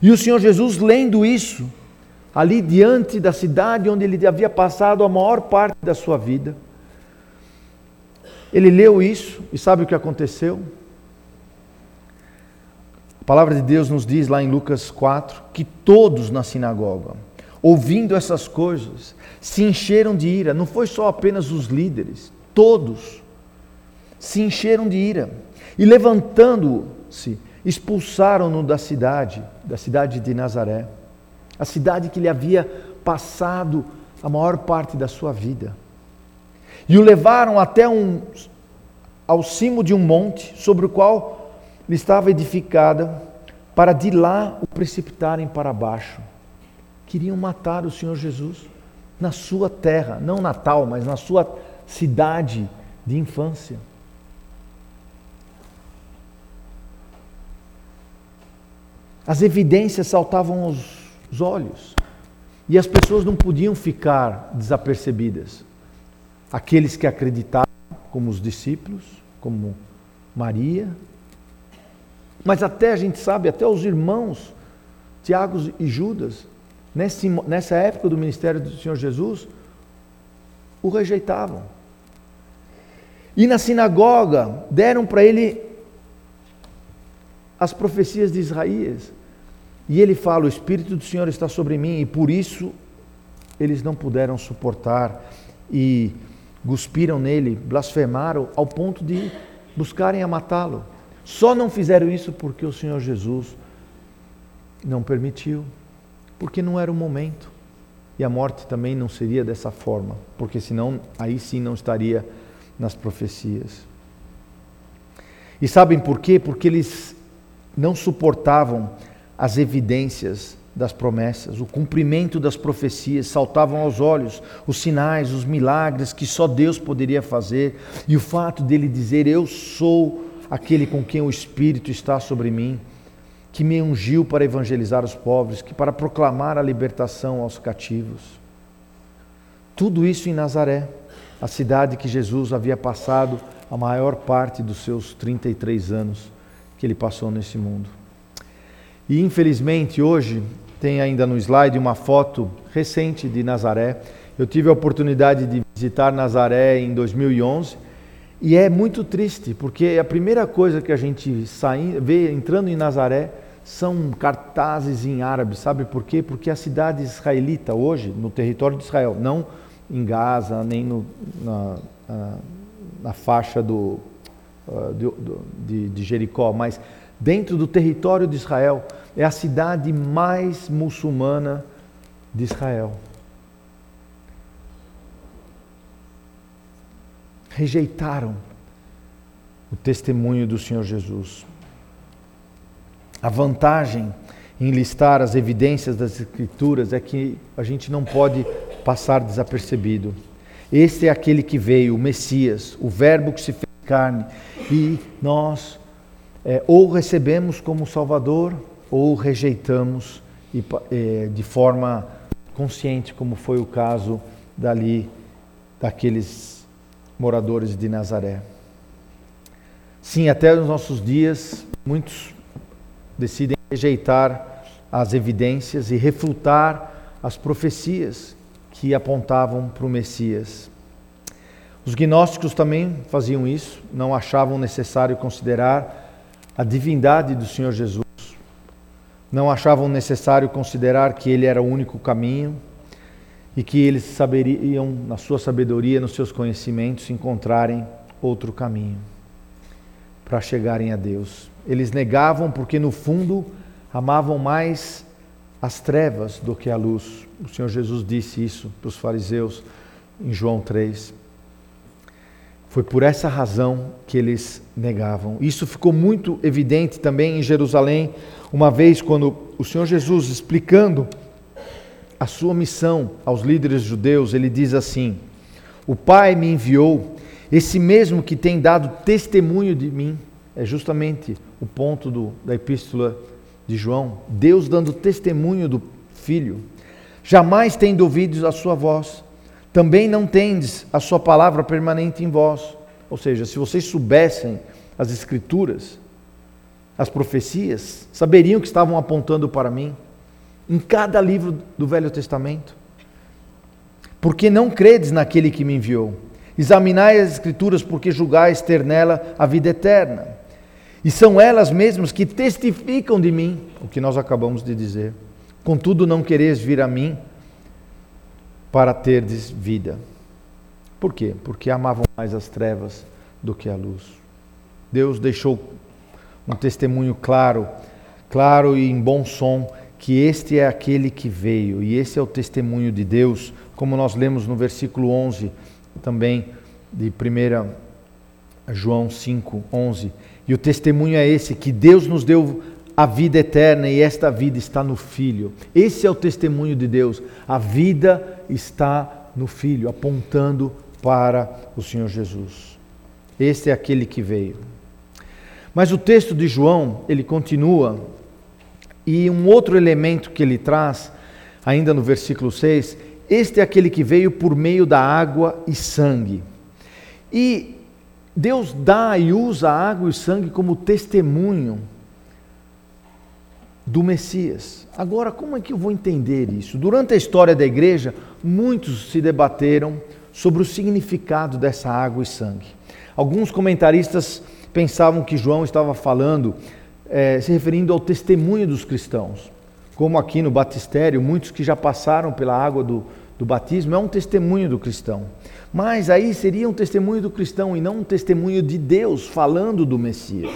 E o Senhor Jesus, lendo isso, ali diante da cidade onde ele havia passado a maior parte da sua vida, ele leu isso e sabe o que aconteceu? A palavra de Deus nos diz lá em Lucas 4 que todos na sinagoga, ouvindo essas coisas, se encheram de ira. Não foi só apenas os líderes, todos se encheram de ira. E levantando-se, expulsaram-no da cidade, da cidade de Nazaré, a cidade que lhe havia passado a maior parte da sua vida. E o levaram até um ao cimo de um monte sobre o qual lhe estava edificada, para de lá o precipitarem para baixo. Queriam matar o Senhor Jesus na sua terra, não natal, mas na sua cidade de infância. As evidências saltavam aos olhos e as pessoas não podiam ficar desapercebidas. Aqueles que acreditavam, como os discípulos, como Maria, mas até a gente sabe, até os irmãos, Tiago e Judas, nessa época do ministério do Senhor Jesus, o rejeitavam. E na sinagoga deram para ele as profecias de Isaías. E ele fala: O Espírito do Senhor está sobre mim, e por isso eles não puderam suportar e cuspiram nele, blasfemaram ao ponto de buscarem a matá-lo. Só não fizeram isso porque o Senhor Jesus não permitiu, porque não era o momento. E a morte também não seria dessa forma, porque senão aí sim não estaria nas profecias. E sabem por quê? Porque eles não suportavam as evidências das promessas, o cumprimento das profecias, saltavam aos olhos os sinais, os milagres que só Deus poderia fazer, e o fato dele dizer: Eu sou aquele com quem o Espírito está sobre mim, que me ungiu para evangelizar os pobres, que para proclamar a libertação aos cativos. Tudo isso em Nazaré, a cidade que Jesus havia passado a maior parte dos seus 33 anos que ele passou nesse mundo. E infelizmente hoje tem ainda no slide uma foto recente de Nazaré. Eu tive a oportunidade de visitar Nazaré em 2011 e é muito triste, porque a primeira coisa que a gente sai, vê entrando em Nazaré são cartazes em árabe, sabe por quê? Porque a cidade israelita hoje, no território de Israel, não em Gaza, nem no, na, na, na, faixa do, uh, de, de Jericó, mas dentro do território de Israel, é a cidade mais muçulmana de Israel. rejeitaram o testemunho do Senhor Jesus. A vantagem em listar as evidências das Escrituras é que a gente não pode passar desapercebido. Este é aquele que veio, o Messias, o Verbo que se fez carne, e nós é, ou recebemos como Salvador ou rejeitamos e, é, de forma consciente, como foi o caso dali daqueles moradores de Nazaré. Sim, até nos nossos dias, muitos decidem rejeitar as evidências e refutar as profecias que apontavam para o Messias. Os gnósticos também faziam isso, não achavam necessário considerar a divindade do Senhor Jesus, não achavam necessário considerar que ele era o único caminho, e que eles saberiam, na sua sabedoria, nos seus conhecimentos, encontrarem outro caminho para chegarem a Deus. Eles negavam porque, no fundo, amavam mais as trevas do que a luz. O Senhor Jesus disse isso para os fariseus em João 3. Foi por essa razão que eles negavam. Isso ficou muito evidente também em Jerusalém, uma vez quando o Senhor Jesus, explicando a sua missão aos líderes judeus, ele diz assim: O Pai me enviou, esse mesmo que tem dado testemunho de mim, é justamente o ponto do, da epístola de João, Deus dando testemunho do Filho. Jamais tendo ouvido a sua voz, também não tendes a sua palavra permanente em vós. Ou seja, se vocês soubessem as Escrituras, as profecias, saberiam que estavam apontando para mim, em cada livro do Velho Testamento. Porque não credes naquele que me enviou. Examinai as Escrituras, porque julgais ter nela a vida eterna. E são elas mesmas que testificam de mim, o que nós acabamos de dizer. Contudo, não quereis vir a mim para terdes vida. Por quê? Porque amavam mais as trevas do que a luz. Deus deixou um testemunho claro, claro e em bom som, que este é aquele que veio, e esse é o testemunho de Deus, como nós lemos no versículo 11 também de 1 João 5, 11. E o testemunho é esse: que Deus nos deu a vida eterna e esta vida está no Filho. Esse é o testemunho de Deus. A vida está no Filho, apontando para o Senhor Jesus. Este é aquele que veio. Mas o texto de João, ele continua, e um outro elemento que ele traz, ainda no versículo 6, este é aquele que veio por meio da água e sangue. E Deus dá e usa a água e sangue como testemunho do Messias. Agora, como é que eu vou entender isso? Durante a história da igreja, muitos se debateram sobre o significado dessa água e sangue. Alguns comentaristas pensavam que João estava falando, é, se referindo ao testemunho dos cristãos. Como aqui no batistério, muitos que já passaram pela água do, do batismo é um testemunho do cristão. Mas aí seria um testemunho do cristão e não um testemunho de Deus falando do Messias.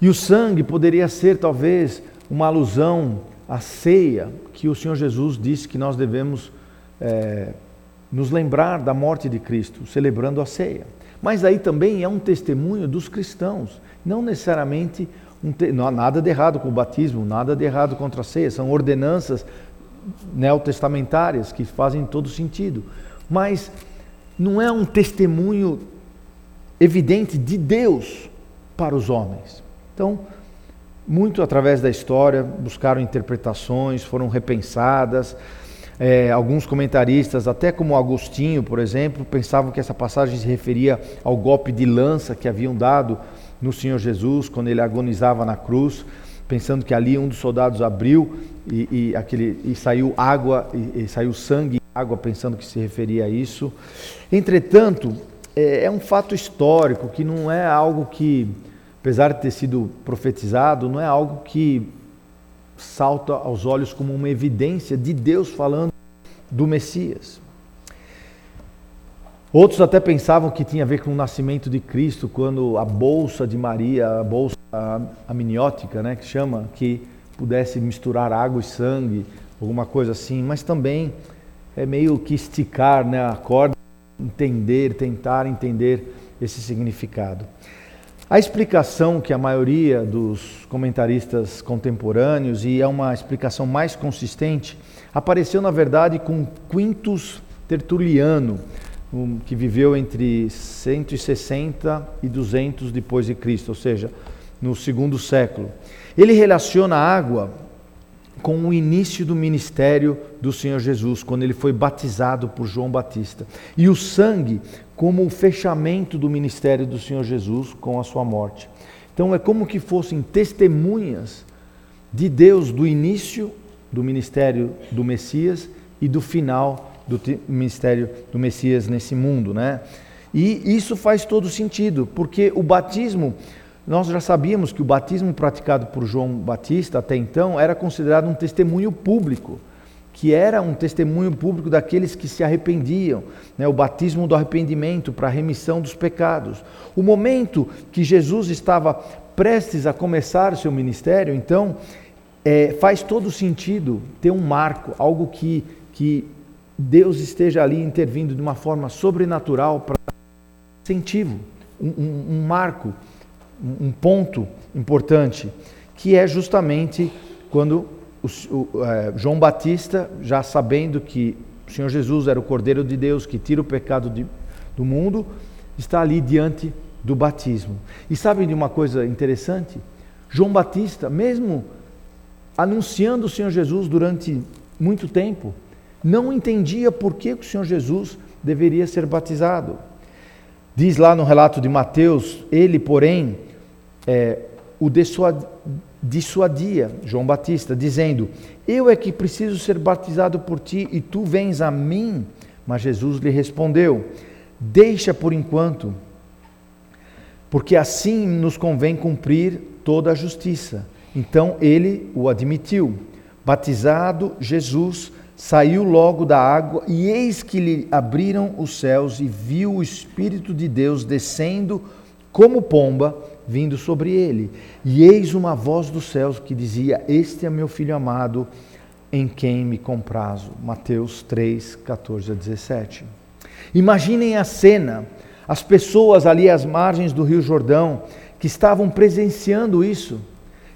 E o sangue poderia ser talvez uma alusão à ceia que o Senhor Jesus disse que nós devemos é, nos lembrar da morte de Cristo, celebrando a ceia. Mas aí também é um testemunho dos cristãos, não necessariamente um te... não há nada de errado com o batismo, nada de errado contra a ceia, são ordenanças neotestamentárias que fazem todo sentido mas não é um testemunho evidente de Deus para os homens. Então, muito através da história, buscaram interpretações, foram repensadas. É, alguns comentaristas, até como Agostinho, por exemplo, pensavam que essa passagem se referia ao golpe de lança que haviam dado no Senhor Jesus quando ele agonizava na cruz, pensando que ali um dos soldados abriu e, e, aquele, e saiu água e, e saiu sangue água, pensando que se referia a isso. Entretanto, é, é um fato histórico que não é algo que, apesar de ter sido profetizado, não é algo que salta aos olhos como uma evidência de Deus falando do Messias. Outros até pensavam que tinha a ver com o nascimento de Cristo, quando a bolsa de Maria, a bolsa amniótica, né, que chama, que pudesse misturar água e sangue, alguma coisa assim, mas também é meio que esticar né, a corda, entender, tentar entender esse significado. A explicação que a maioria dos comentaristas contemporâneos, e é uma explicação mais consistente, apareceu na verdade com Quintus Tertuliano, que viveu entre 160 e 200 depois de Cristo, ou seja, no segundo século. Ele relaciona a água com o início do ministério do Senhor Jesus, quando ele foi batizado por João Batista, e o sangue como o fechamento do ministério do Senhor Jesus com a sua morte. Então é como que fossem testemunhas de Deus do início do ministério do Messias e do final do ministério do Messias nesse mundo, né? E isso faz todo sentido, porque o batismo nós já sabíamos que o batismo praticado por João Batista até então era considerado um testemunho público, que era um testemunho público daqueles que se arrependiam, né? o batismo do arrependimento para a remissão dos pecados. O momento que Jesus estava prestes a começar seu ministério, então, é, faz todo sentido ter um marco, algo que, que Deus esteja ali intervindo de uma forma sobrenatural para incentivo, um, um, um marco, um, ponto importante, que é justamente quando o, o, é, João Batista, já sabendo que o Senhor Jesus era o Cordeiro de Deus que tira o pecado de, do mundo, está ali diante do batismo. E sabe de uma coisa interessante? João Batista, mesmo anunciando o Senhor Jesus durante muito tempo, não entendia por que o Senhor Jesus deveria ser batizado. Diz lá no relato de Mateus, ele, porém, é, o dissuadia, João Batista, dizendo: Eu é que preciso ser batizado por ti e tu vens a mim. Mas Jesus lhe respondeu: Deixa por enquanto, porque assim nos convém cumprir toda a justiça. Então ele o admitiu. Batizado, Jesus saiu logo da água, e eis que lhe abriram os céus, e viu o Espírito de Deus descendo como pomba, vindo sobre ele. E eis uma voz dos céus que dizia: Este é meu filho amado, em quem me comprazo. Mateus 3, 14 a 17. Imaginem a cena, as pessoas ali às margens do Rio Jordão, que estavam presenciando isso.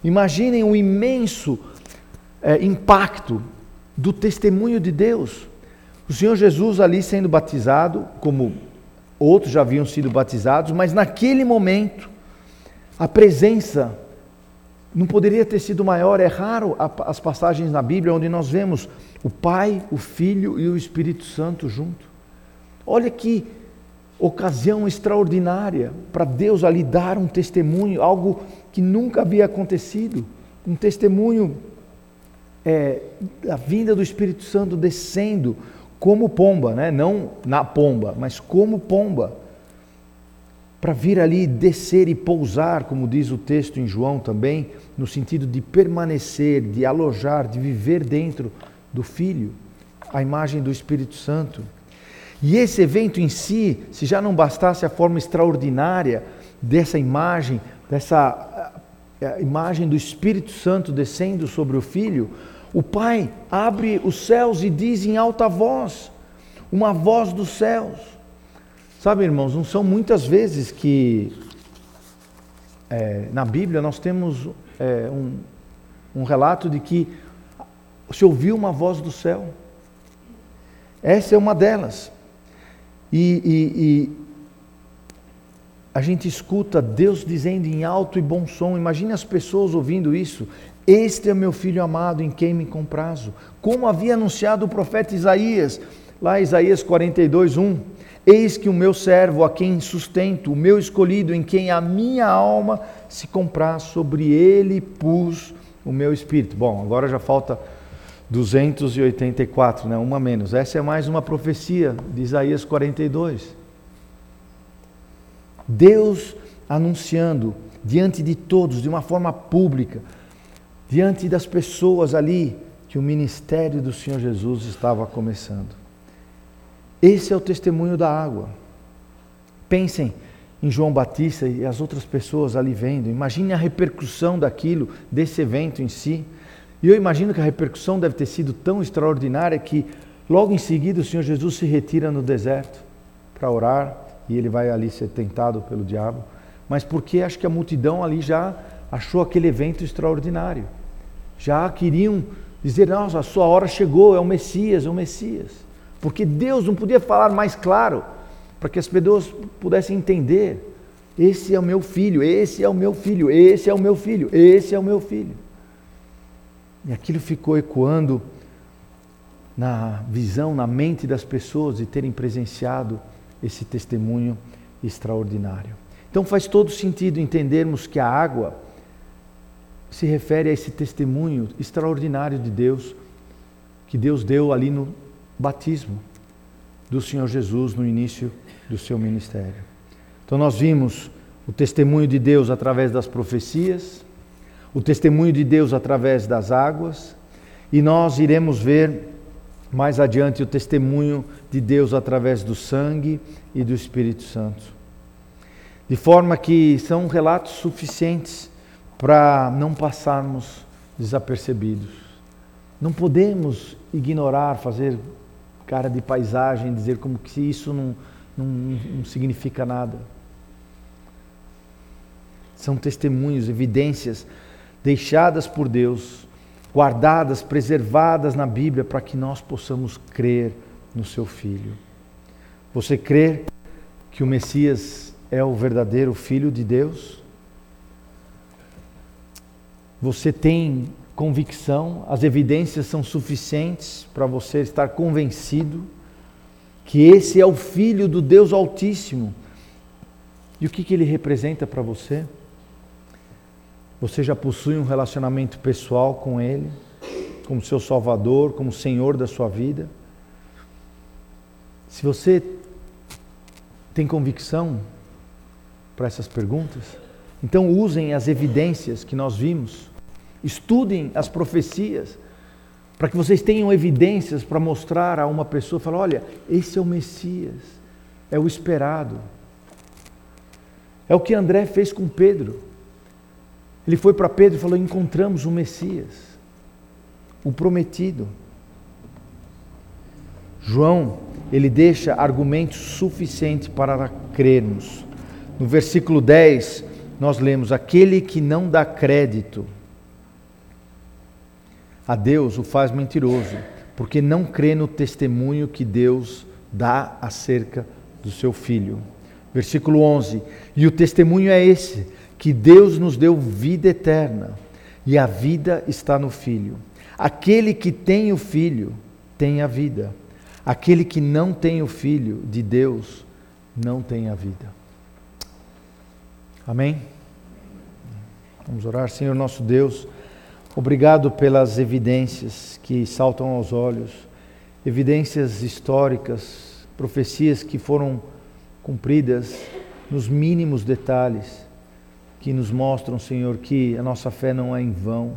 Imaginem o imenso é, impacto do testemunho de Deus. O Senhor Jesus ali sendo batizado, como outros já haviam sido batizados, mas naquele momento, a presença não poderia ter sido maior. É raro as passagens na Bíblia onde nós vemos o Pai, o Filho e o Espírito Santo junto. Olha que ocasião extraordinária para Deus ali dar um testemunho, algo que nunca havia acontecido, um testemunho é, a vinda do Espírito Santo descendo como pomba, né? não na pomba, mas como pomba, para vir ali descer e pousar, como diz o texto em João também, no sentido de permanecer, de alojar, de viver dentro do Filho, a imagem do Espírito Santo. E esse evento em si, se já não bastasse a forma extraordinária dessa imagem, dessa imagem do Espírito Santo descendo sobre o Filho, o Pai abre os céus e diz em alta voz, uma voz dos céus. Sabe, irmãos, não são muitas vezes que é, na Bíblia nós temos é, um, um relato de que se ouviu uma voz do céu. Essa é uma delas. E, e, e, a gente escuta Deus dizendo em alto e bom som. Imagine as pessoas ouvindo isso. Este é meu filho amado em quem me comprazo. Como havia anunciado o profeta Isaías, lá Isaías 42, 1. Eis que o meu servo, a quem sustento, o meu escolhido, em quem a minha alma se compraz, sobre ele pus o meu espírito. Bom, agora já falta 284, né? uma menos. Essa é mais uma profecia de Isaías 42. Deus anunciando diante de todos, de uma forma pública, diante das pessoas ali que o ministério do Senhor Jesus estava começando. Esse é o testemunho da água. Pensem em João Batista e as outras pessoas ali vendo. Imagine a repercussão daquilo, desse evento em si. E eu imagino que a repercussão deve ter sido tão extraordinária que logo em seguida o Senhor Jesus se retira no deserto para orar e ele vai ali ser tentado pelo diabo. Mas porque acho que a multidão ali já achou aquele evento extraordinário já queriam dizer: nossa, a sua hora chegou, é o Messias, é o Messias. Porque Deus não podia falar mais claro, para que as pessoas pudessem entender: esse é o meu filho, esse é o meu filho, esse é o meu filho, esse é o meu filho. E aquilo ficou ecoando na visão, na mente das pessoas de terem presenciado esse testemunho extraordinário. Então faz todo sentido entendermos que a água se refere a esse testemunho extraordinário de Deus, que Deus deu ali no batismo do Senhor Jesus no início do seu ministério. Então nós vimos o testemunho de Deus através das profecias, o testemunho de Deus através das águas, e nós iremos ver mais adiante o testemunho de Deus através do sangue e do Espírito Santo. De forma que são relatos suficientes para não passarmos desapercebidos. Não podemos ignorar, fazer cara de paisagem, dizer como que isso não, não, não significa nada. São testemunhos, evidências deixadas por Deus, guardadas, preservadas na Bíblia para que nós possamos crer no seu Filho. Você crê que o Messias é o verdadeiro Filho de Deus? Você tem convicção, as evidências são suficientes para você estar convencido que esse é o Filho do Deus Altíssimo. E o que, que ele representa para você? Você já possui um relacionamento pessoal com Ele, como seu Salvador, como Senhor da sua vida? Se você tem convicção para essas perguntas, então usem as evidências que nós vimos, estudem as profecias, para que vocês tenham evidências para mostrar a uma pessoa, falar, olha, esse é o Messias, é o esperado. É o que André fez com Pedro. Ele foi para Pedro e falou: Encontramos o Messias, o prometido. João, ele deixa argumentos suficientes para crermos. No versículo 10, nós lemos: Aquele que não dá crédito a Deus o faz mentiroso, porque não crê no testemunho que Deus dá acerca do seu filho. Versículo 11: E o testemunho é esse que Deus nos deu vida eterna e a vida está no Filho. Aquele que tem o Filho tem a vida. Aquele que não tem o Filho de Deus não tem a vida. Amém? Vamos orar, Senhor nosso Deus. Obrigado pelas evidências que saltam aos olhos, evidências históricas, profecias que foram cumpridas nos mínimos detalhes que nos mostram, Senhor, que a nossa fé não é em vão.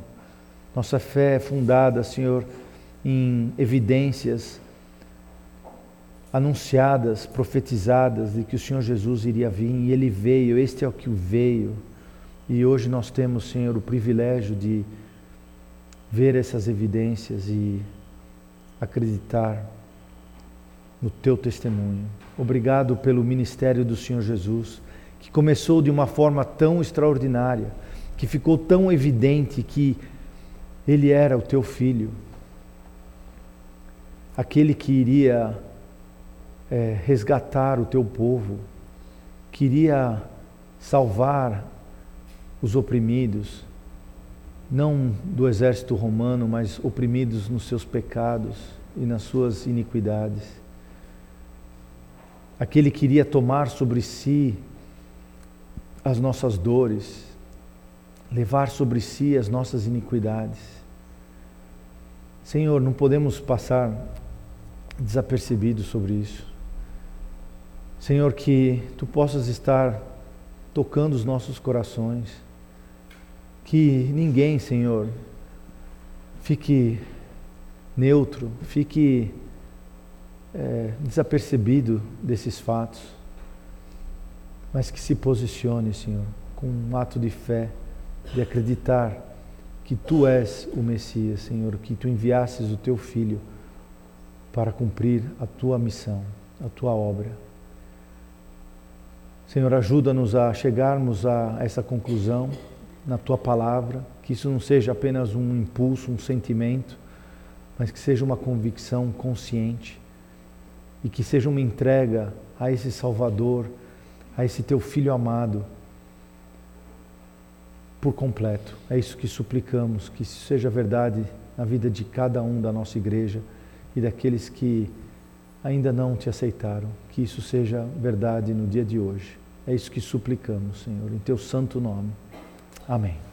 Nossa fé é fundada, Senhor, em evidências anunciadas, profetizadas de que o Senhor Jesus iria vir e ele veio, este é o que veio. E hoje nós temos, Senhor, o privilégio de ver essas evidências e acreditar no teu testemunho. Obrigado pelo ministério do Senhor Jesus que começou de uma forma tão extraordinária, que ficou tão evidente que ele era o teu filho, aquele que iria é, resgatar o teu povo, queria salvar os oprimidos, não do exército romano, mas oprimidos nos seus pecados e nas suas iniquidades. Aquele que iria tomar sobre si as nossas dores, levar sobre si as nossas iniquidades. Senhor, não podemos passar desapercebidos sobre isso. Senhor, que tu possas estar tocando os nossos corações, que ninguém, Senhor, fique neutro, fique é, desapercebido desses fatos mas que se posicione, Senhor, com um ato de fé, de acreditar que Tu és o Messias, Senhor, que Tu enviasses o Teu Filho para cumprir a Tua missão, a Tua obra. Senhor, ajuda-nos a chegarmos a essa conclusão na Tua palavra, que isso não seja apenas um impulso, um sentimento, mas que seja uma convicção consciente e que seja uma entrega a esse Salvador a esse teu filho amado por completo. É isso que suplicamos, que isso seja verdade na vida de cada um da nossa igreja e daqueles que ainda não te aceitaram. Que isso seja verdade no dia de hoje. É isso que suplicamos, Senhor, em teu santo nome. Amém.